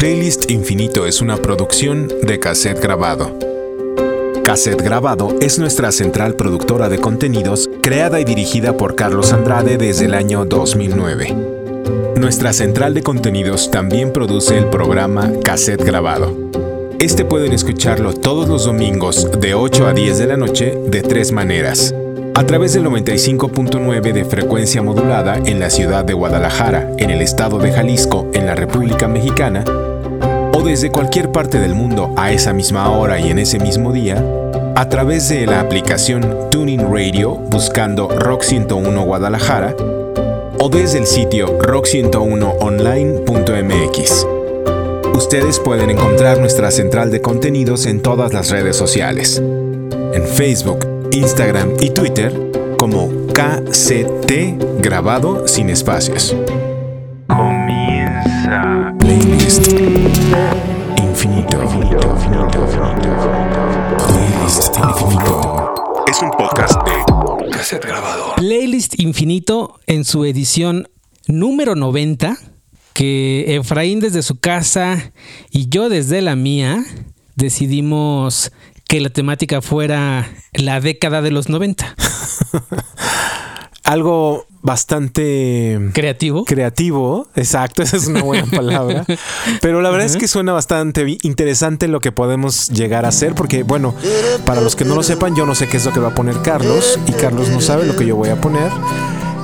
Playlist Infinito es una producción de Cassette Grabado. Cassette Grabado es nuestra central productora de contenidos creada y dirigida por Carlos Andrade desde el año 2009. Nuestra central de contenidos también produce el programa Cassette Grabado. Este pueden escucharlo todos los domingos de 8 a 10 de la noche de tres maneras. A través del 95.9 de frecuencia modulada en la ciudad de Guadalajara, en el estado de Jalisco, en la República Mexicana, desde cualquier parte del mundo a esa misma hora y en ese mismo día, a través de la aplicación Tuning Radio buscando Rock 101 Guadalajara, o desde el sitio rock101online.mx. Ustedes pueden encontrar nuestra central de contenidos en todas las redes sociales. En Facebook, Instagram y Twitter como KCT grabado sin espacios. Playlist Infinito. Playlist Infinito. Es un podcast de cassette grabado. Playlist Infinito en su edición número 90, que Efraín desde su casa y yo desde la mía decidimos que la temática fuera la década de los 90. Algo bastante Creativo. creativo, exacto, esa es una buena palabra. Pero la verdad es que suena bastante interesante lo que podemos llegar a hacer, porque bueno, para los que no lo sepan, yo no sé qué es lo que va a poner Carlos y Carlos no sabe lo que yo voy a poner.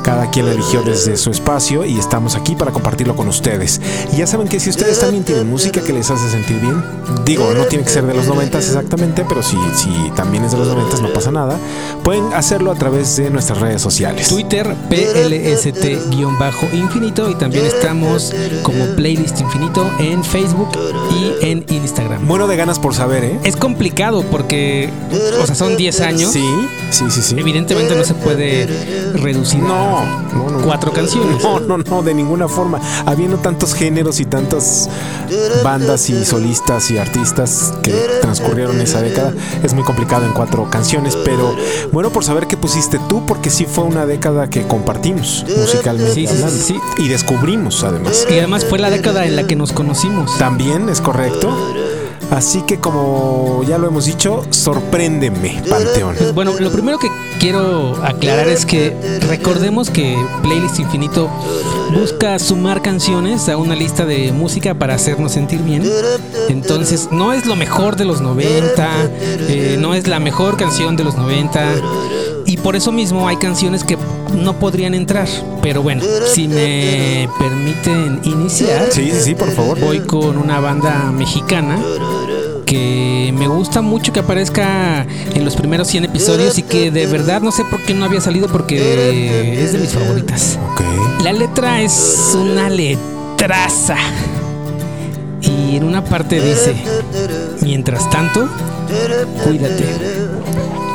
Cada quien eligió desde su espacio y estamos aquí para compartirlo con ustedes. Y ya saben que si ustedes también tienen música que les hace sentir bien, digo, no tiene que ser de los 90 exactamente, pero si, si también es de los 90 no pasa nada, pueden hacerlo a través de nuestras redes sociales. Twitter PLST-infinito y también estamos como Playlist Infinito en Facebook y en Instagram. Muero de ganas por saber, ¿eh? Es complicado porque, o sea, son 10 años. Sí, sí, sí, sí. Evidentemente no se puede reducir No, no, no. cuatro canciones. No, no, no, de ninguna forma. Habiendo tantos géneros y tantas bandas y solistas y artistas que transcurrieron esa década, es muy complicado en cuatro canciones. Pero bueno, por saber qué pusiste tú, porque sí fue una década que compartimos musicalmente Sí, sí, hablando. sí, Y descubrimos además. Y además fue la década en la que nos conocimos. También es correcto. Así que como ya lo hemos dicho, sorpréndeme, Panteón. Bueno, lo primero que quiero aclarar es que recordemos que Playlist Infinito busca sumar canciones a una lista de música para hacernos sentir bien. Entonces, no es lo mejor de los 90, eh, no es la mejor canción de los 90. Y por eso mismo hay canciones que no podrían entrar. Pero bueno, si me permiten iniciar, Sí, sí, sí, por favor. voy con una banda mexicana que me gusta mucho que aparezca en los primeros 100 episodios y que de verdad no sé por qué no había salido porque es de mis favoritas. La letra es una letraza. Y en una parte dice, mientras tanto, cuídate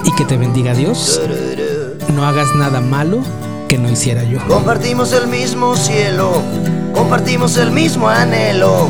y que te bendiga Dios. No hagas nada malo que no hiciera yo. Compartimos el mismo cielo, compartimos el mismo anhelo,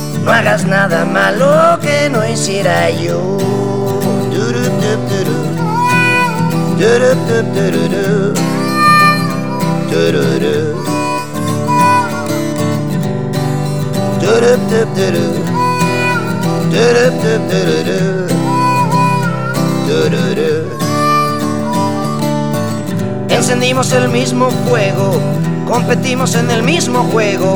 No hagas nada malo que no hiciera yo. Encendimos el mismo fuego, competimos en el mismo juego,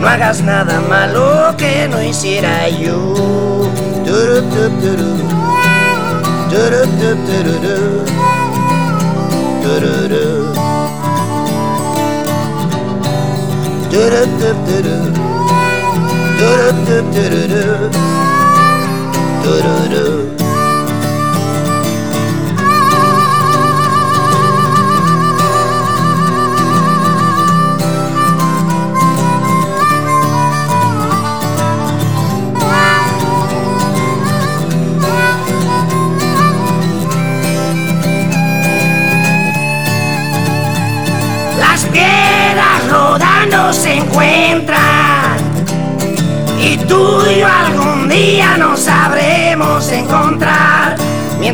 No hagas nada malo que no hiciera yo.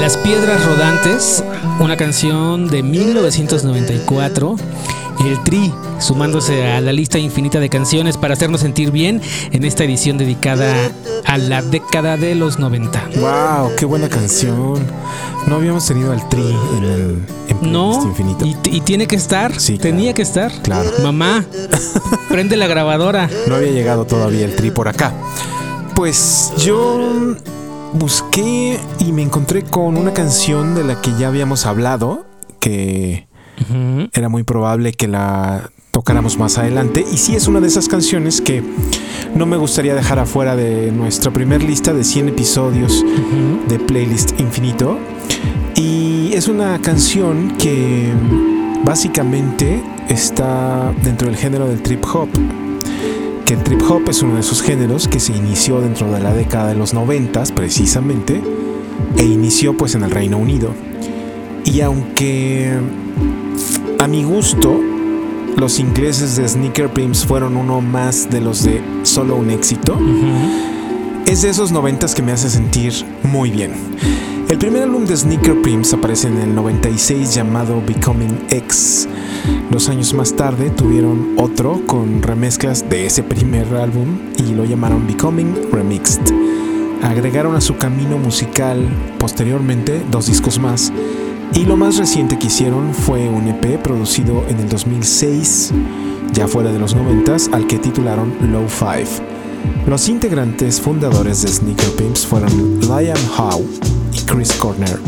Las Piedras Rodantes, una canción de 1994. El Tri sumándose a la lista infinita de canciones para hacernos sentir bien en esta edición dedicada a la década de los 90. ¡Wow! ¡Qué buena canción! No habíamos tenido al Tri en el en No, Infinito. y, y tiene que estar, Sí, tenía que estar. Claro. Mamá, prende la grabadora. No había llegado todavía el Tri por acá. Pues yo busqué y me encontré con una canción de la que ya habíamos hablado, que era muy probable que la tocáramos más adelante. Y sí es una de esas canciones que no me gustaría dejar afuera de nuestra primer lista de 100 episodios de Playlist Infinito. Y es una canción que básicamente está dentro del género del trip hop. Que el trip hop es uno de esos géneros que se inició dentro de la década de los 90 precisamente e inició pues en el Reino Unido. Y aunque a mi gusto los ingleses de Sneaker Pimps fueron uno más de los de solo un éxito, es de esos noventas que me hace sentir muy bien. El primer álbum de Sneaker Pimps aparece en el 96 llamado Becoming X. Dos años más tarde tuvieron otro con remezclas de ese primer álbum y lo llamaron Becoming Remixed. Agregaron a su camino musical posteriormente dos discos más y lo más reciente que hicieron fue un EP producido en el 2006, ya fuera de los 90 al que titularon Low Five. Los integrantes fundadores de Sneaker Pimps fueron Liam Howe y Chris Corner.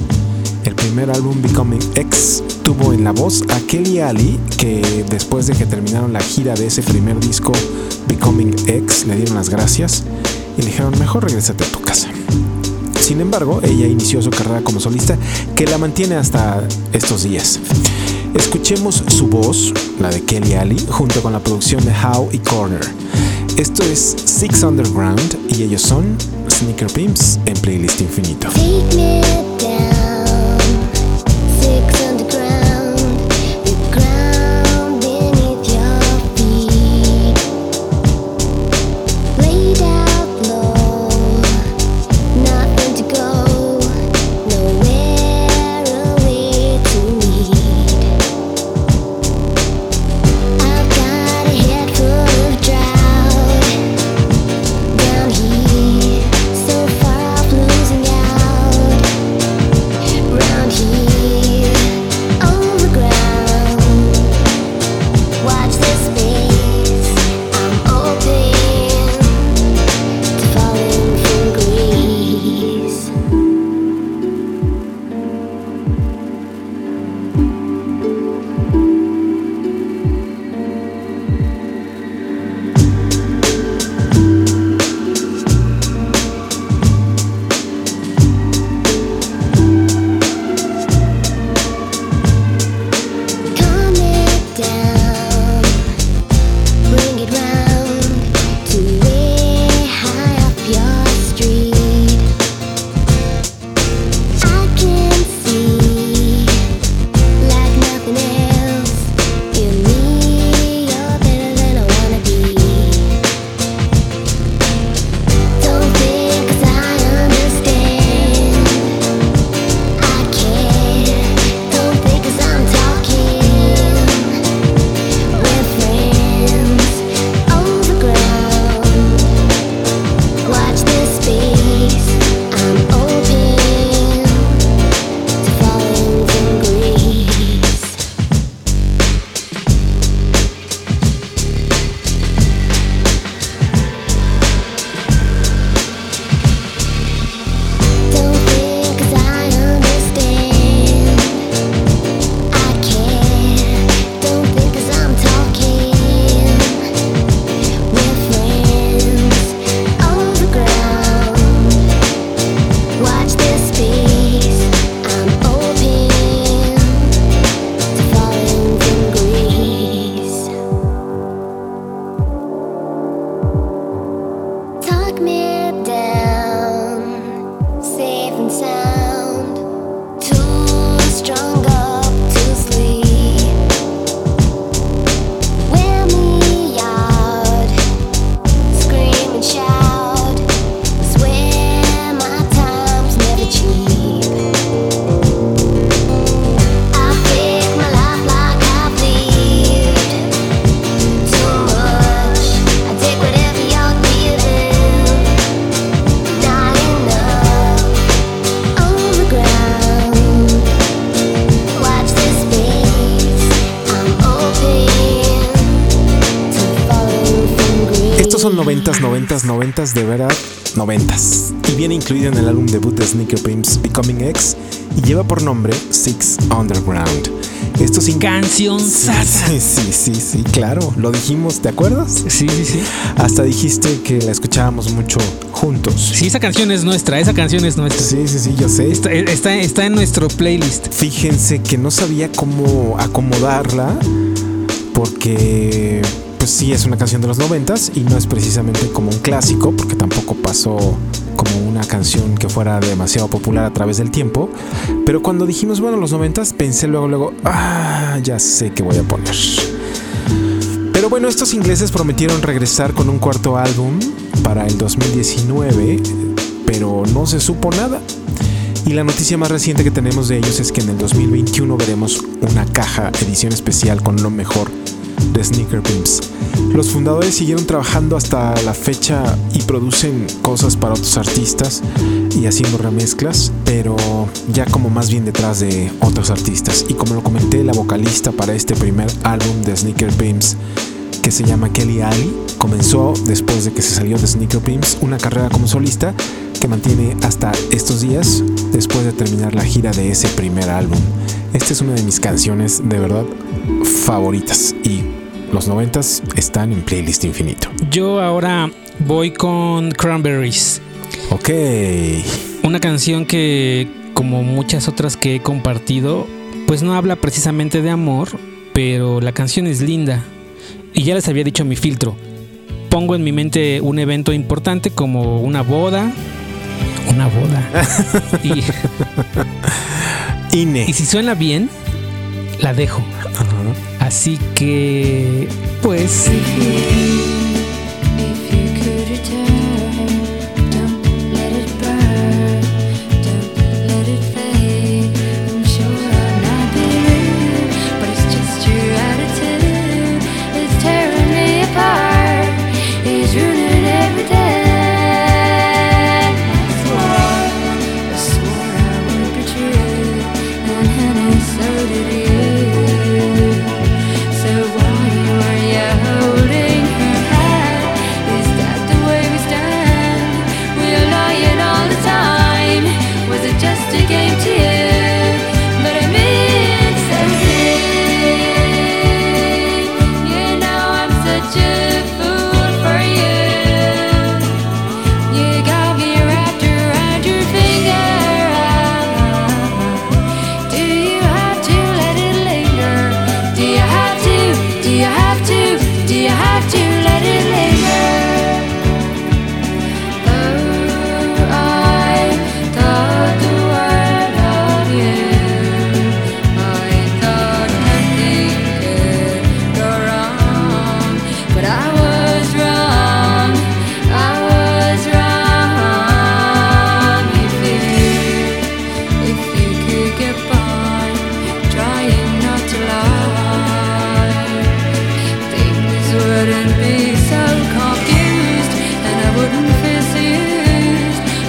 El primer álbum Becoming X tuvo en la voz a Kelly Ali, que después de que terminaron la gira de ese primer disco Becoming X le dieron las gracias y le dijeron mejor regrésate a tu casa. Sin embargo, ella inició su carrera como solista que la mantiene hasta estos días. Escuchemos su voz, la de Kelly Ali, junto con la producción de Howe y Corner. Esto es Six Underground y ellos son Sneaker Pimps en Playlist Infinito. Estos son noventas, noventas, noventas, de verdad, noventas. Y viene incluido en el álbum debut de Sneaker Pimps Becoming X y lleva por nombre Six Underground. Esto sin Canción. Sí, sí, sí, sí, claro. Lo dijimos, ¿te acuerdas? Sí, sí, sí. Hasta dijiste que la escuchábamos mucho juntos. Sí, esa canción es nuestra, esa canción es nuestra. Sí, sí, sí, yo sé. Está, está, está en nuestro playlist. Fíjense que no sabía cómo acomodarla porque pues sí es una canción de los noventas y no es precisamente como un clásico porque tampoco pasó como una canción que fuera demasiado popular a través del tiempo. Pero cuando dijimos, bueno, los noventas, pensé luego, luego, ah, ya sé qué voy a poner. Pero bueno, estos ingleses prometieron regresar con un cuarto álbum para el 2019, pero no se supo nada. Y la noticia más reciente que tenemos de ellos es que en el 2021 veremos una caja edición especial con lo mejor de Sneaker Pimps. Los fundadores siguieron trabajando hasta la fecha y producen cosas para otros artistas y haciendo remezclas, pero ya como más bien detrás de otros artistas. Y como lo comenté, la vocalista para este primer álbum de Sneaker Pimps que se llama Kelly Ali, comenzó después de que se salió de Sneaker Pimps una carrera como solista que mantiene hasta estos días después de terminar la gira de ese primer álbum. Esta es una de mis canciones de verdad favoritas y los noventas están en playlist infinito. Yo ahora voy con Cranberries. Ok, Una canción que, como muchas otras que he compartido, pues no habla precisamente de amor, pero la canción es linda. Y ya les había dicho mi filtro. Pongo en mi mente un evento importante como una boda. Una boda. y, Ine. y si suena bien, la dejo. Ajá. Así que, pues,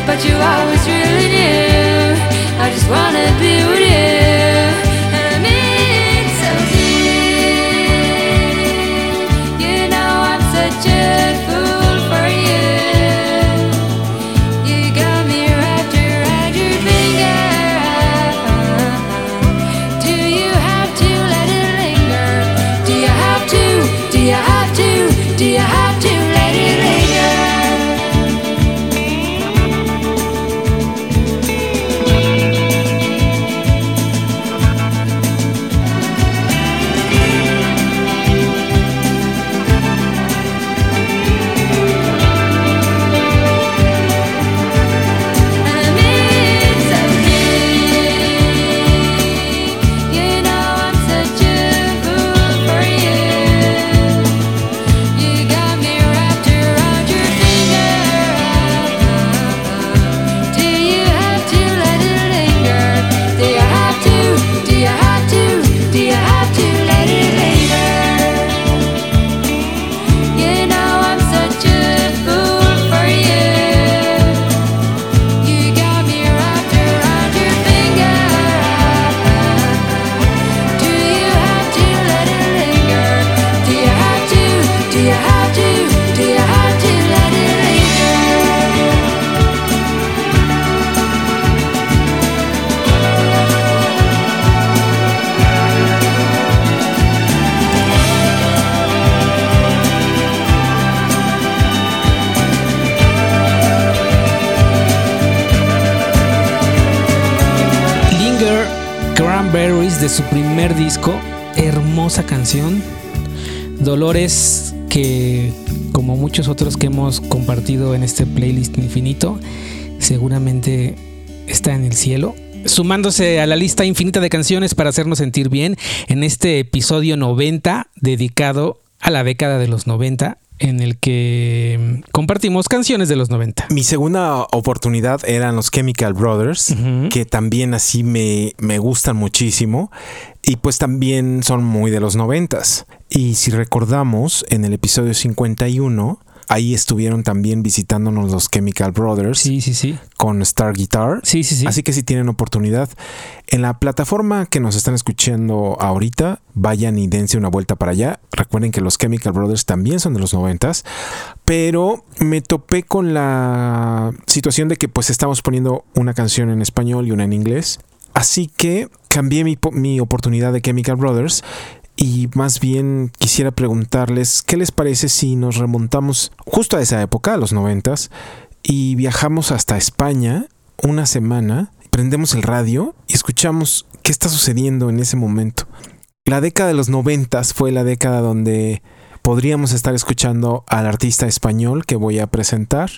but you always really knew. I just wanna be with Strawberries de su primer disco. Hermosa canción. Dolores que, como muchos otros que hemos compartido en este playlist infinito, seguramente está en el cielo. Sumándose a la lista infinita de canciones para hacernos sentir bien en este episodio 90 dedicado a la década de los 90 en el que compartimos canciones de los 90. Mi segunda oportunidad eran los Chemical Brothers, que también así me, me gustan muchísimo y pues también son muy de los noventas. Y si recordamos, en el episodio 51, ahí estuvieron también visitándonos los Chemical Brothers Sí, sí, sí. con Star Guitar. Sí, sí, sí. Así que si tienen oportunidad, en la plataforma que nos están escuchando ahorita, vayan y dense una vuelta para allá. Recuerden que los Chemical Brothers también son de los noventas, pero me topé con la situación de que pues estamos poniendo una canción en español y una en inglés. Así que cambié mi, mi oportunidad de Chemical Brothers y más bien quisiera preguntarles qué les parece si nos remontamos justo a esa época, a los noventas, y viajamos hasta España una semana, prendemos el radio y escuchamos qué está sucediendo en ese momento. La década de los noventas fue la década donde podríamos estar escuchando al artista español que voy a presentar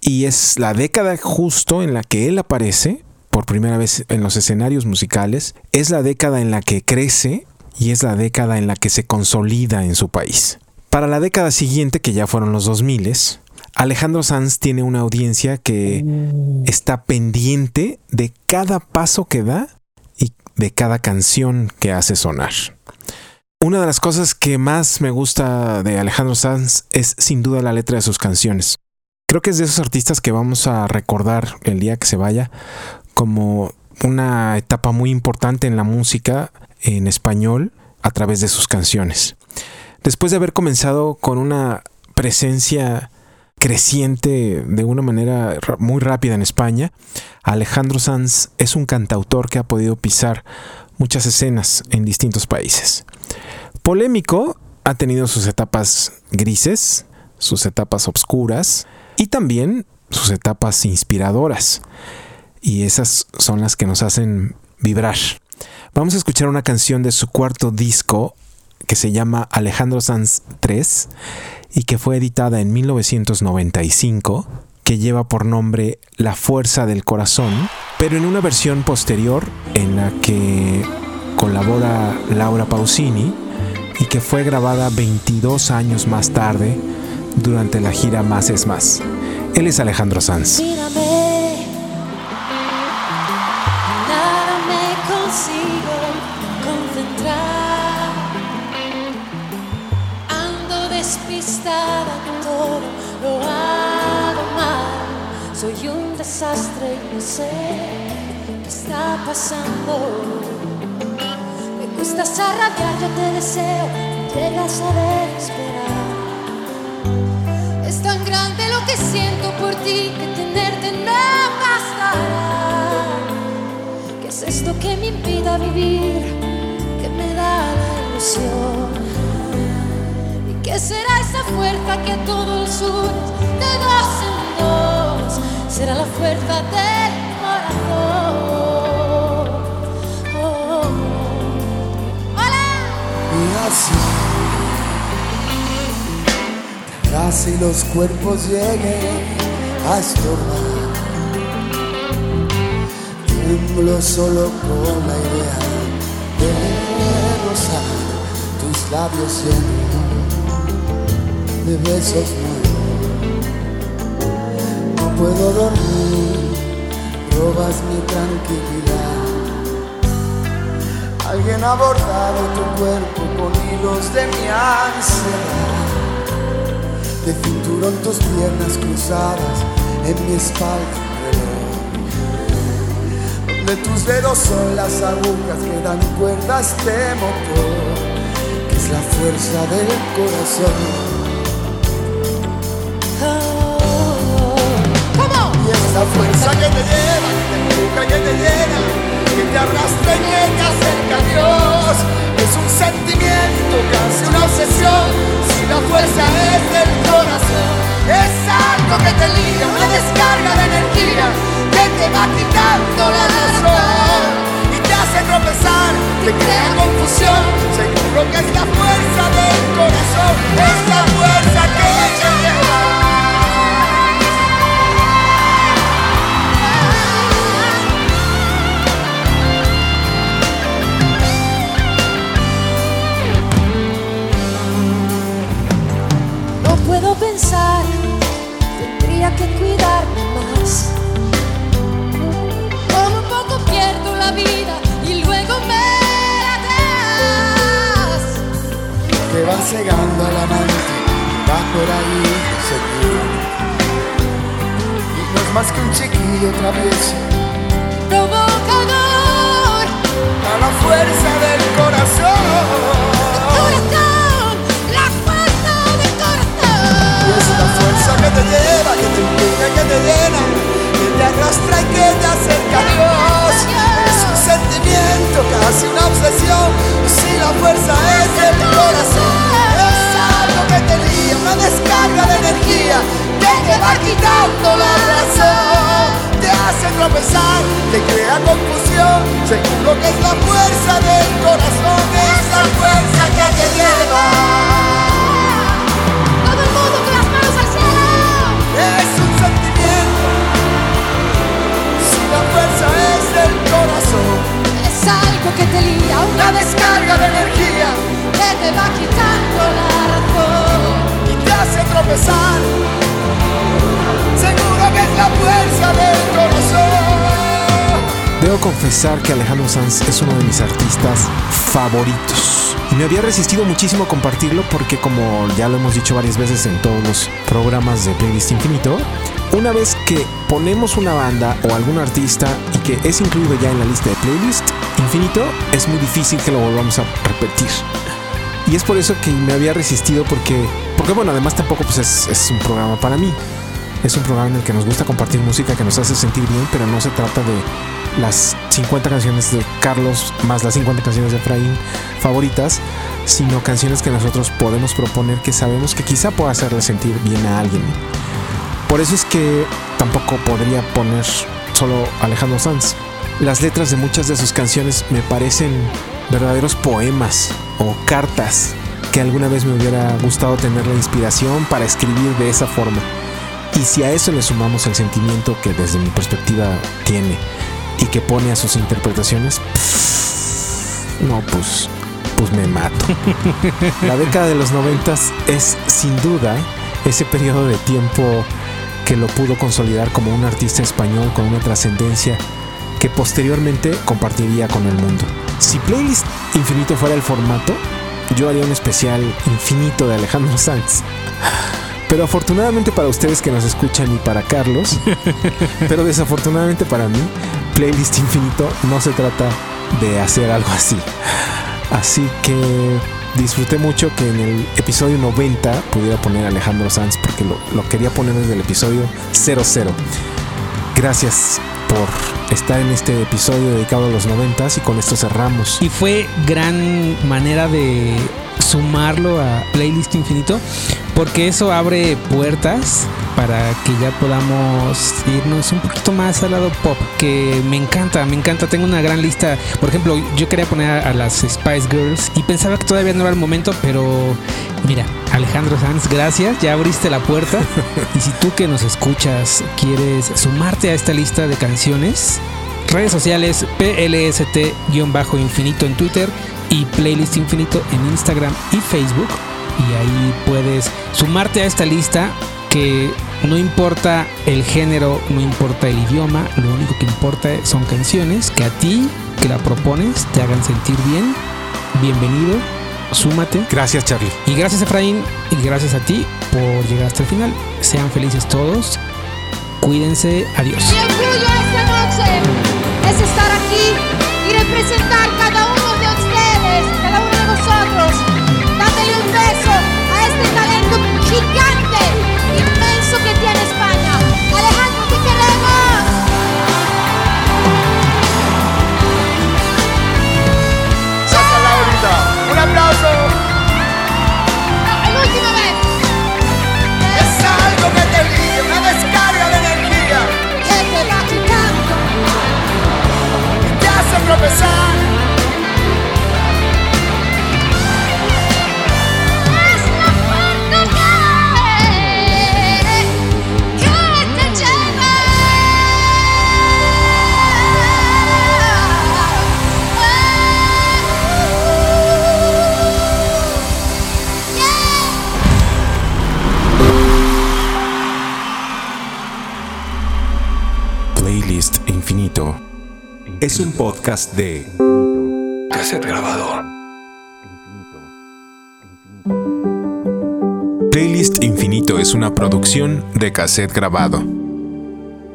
y es la década justo en la que él aparece por primera vez en los escenarios musicales, es la década en la que crece y es la década en la que se consolida en su país. Para la década siguiente, que ya fueron los 2000, Alejandro Sanz tiene una audiencia que está pendiente de cada paso que da y de cada canción que hace sonar. Una de las cosas que más me gusta de Alejandro Sanz es sin duda la letra de sus canciones. Creo que es de esos artistas que vamos a recordar el día que se vaya como una etapa muy importante en la música en español a través de sus canciones. Después de haber comenzado con una presencia creciente de una manera ra- muy rápida en España, Alejandro Sanz es un cantautor que ha podido pisar muchas escenas en distintos países. Polémico, ha tenido sus etapas grises, sus etapas obscuras y también sus etapas inspiradoras. Y esas son las que nos hacen vibrar. Vamos a escuchar una canción de su cuarto disco que se llama Alejandro Sanz 3 y que fue editada en 1995, que lleva por nombre La Fuerza del Corazón, pero en una versión posterior en la que colabora Laura Pausini y que fue grabada 22 años más tarde durante la gira Más es Más. Él es Alejandro Sanz. Mírame, qué está pasando. Me gustas a yo te deseo, llegas a desesperar. Es tan grande lo que siento por ti que tenerte no bastará. ¿Qué es esto que me impida vivir? Que me da la ilusión. ¿Y qué será esa fuerza que todo el sur de en dos será la fuerza del Y así, tras y los cuerpos lleguen a estorbar. Tiemblo solo con la idea de rozar tus labios llenos de besos nuevos. No puedo dormir, robas mi tranquilidad. Alguien ha bordado tu cuerpo con de mi ansiedad. De cinturón tus piernas cruzadas en mi espalda un reloj. Donde tus dedos son las agujas que dan cuerdas de motor, que es la fuerza del corazón. Y esa fuerza que te lleva, que te empuja, que te llena, que te arrastra y que te acerca a Dios. Es un sentimiento, casi una obsesión. Si la fuerza es del corazón, es algo que te liga, una descarga de energía que te va quitando la razón y te hace tropezar que crea confusión. Seguro que es la fuerza del corazón, es la fuerza que cuidarme más. Como un poco pierdo la vida y luego me la das. Te van cegando al amante, va por ahí seguro. Y no es más que un chiquillo travieso, Provocador, a la fuerza del corazón, te lleva, que te empuja, que te llena, que te arrastra y que te acerca a Dios. Es un sentimiento, casi una obsesión. Si la fuerza es el corazón, es algo que te lía, una descarga de energía que te va quitando la razón. Te hace tropezar, te crea confusión. Seguro que es la fuerza del corazón, es la fuerza que te lleva. Es algo que te lía, una descarga de energía que te va quitando la razón. y te hace tropezar. Seguro que es la fuerza del corazón. Debo confesar que Alejandro Sanz es uno de mis artistas favoritos. Y me había resistido muchísimo compartirlo porque como ya lo hemos dicho varias veces en todos los programas de Playlist Infinito, una vez que ponemos una banda o algún artista y que es incluido ya en la lista de Playlist Infinito, es muy difícil que lo volvamos a repetir. Y es por eso que me había resistido porque, porque bueno, además tampoco pues es, es un programa para mí. Es un programa en el que nos gusta compartir música que nos hace sentir bien, pero no se trata de las 50 canciones de Carlos más las 50 canciones de Efraín favoritas, sino canciones que nosotros podemos proponer que sabemos que quizá pueda hacerle sentir bien a alguien. Por eso es que tampoco podría poner solo Alejandro Sanz. Las letras de muchas de sus canciones me parecen verdaderos poemas o cartas que alguna vez me hubiera gustado tener la inspiración para escribir de esa forma. Y si a eso le sumamos el sentimiento que desde mi perspectiva tiene y que pone a sus interpretaciones, pff, no, pues, pues me mato. La década de los noventas es sin duda ese periodo de tiempo que lo pudo consolidar como un artista español con una trascendencia que posteriormente compartiría con el mundo. Si Playlist Infinito fuera el formato, yo haría un especial infinito de Alejandro Sanz. Pero afortunadamente para ustedes que nos escuchan y para Carlos, pero desafortunadamente para mí, Playlist Infinito no se trata de hacer algo así. Así que disfruté mucho que en el episodio 90 pudiera poner Alejandro Sanz porque lo, lo quería poner desde el episodio 00. Gracias por estar en este episodio dedicado a los 90 y con esto cerramos. Y fue gran manera de sumarlo a Playlist Infinito porque eso abre puertas para que ya podamos irnos un poquito más al lado pop que me encanta, me encanta, tengo una gran lista, por ejemplo yo quería poner a, las Spice Girls y pensaba que todavía no era el momento, pero mira, Alejandro Sanz, gracias, ya abriste la puerta y si tú que nos escuchas quieres sumarte a esta lista de canciones, redes sociales PLST-infinito en Twitter y Playlist Infinito en Instagram y Facebook. Y ahí puedes sumarte a esta lista que no importa el género, no importa el idioma, lo único que importa son canciones que a ti que la propones te hagan sentir bien. Bienvenido, súmate. Gracias Charlie. Y gracias Efraín y gracias a ti por llegar hasta el final. Sean felices todos. Cuídense. Adiós. Mi orgullo esta noche es estar aquí y representar cada uno de ustedes, cada uno de nosotros, un podcast de Cassette grabado. Playlist Infinito es una producción de cassette grabado.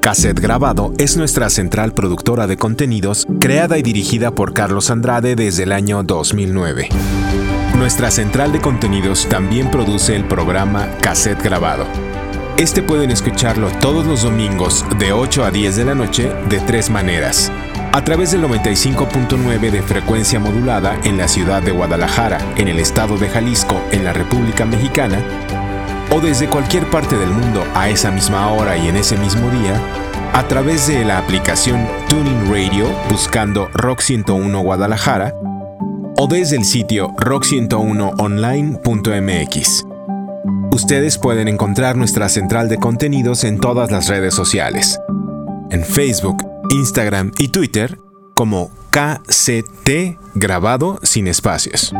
Cassette Grabado es nuestra central productora de contenidos creada y dirigida por Carlos Andrade desde el año 2009. Nuestra central de contenidos también produce el programa Cassette Grabado. Este pueden escucharlo todos los domingos de 8 a 10 de la noche de tres maneras. A través del 95.9 de frecuencia modulada en la ciudad de Guadalajara, en el estado de Jalisco, en la República Mexicana, o desde cualquier parte del mundo a esa misma hora y en ese mismo día, a través de la aplicación Tuning Radio buscando Rock 101 Guadalajara, o desde el sitio rock101online.mx. Ustedes pueden encontrar nuestra central de contenidos en todas las redes sociales. En Facebook, Instagram y Twitter como KCT grabado sin espacios.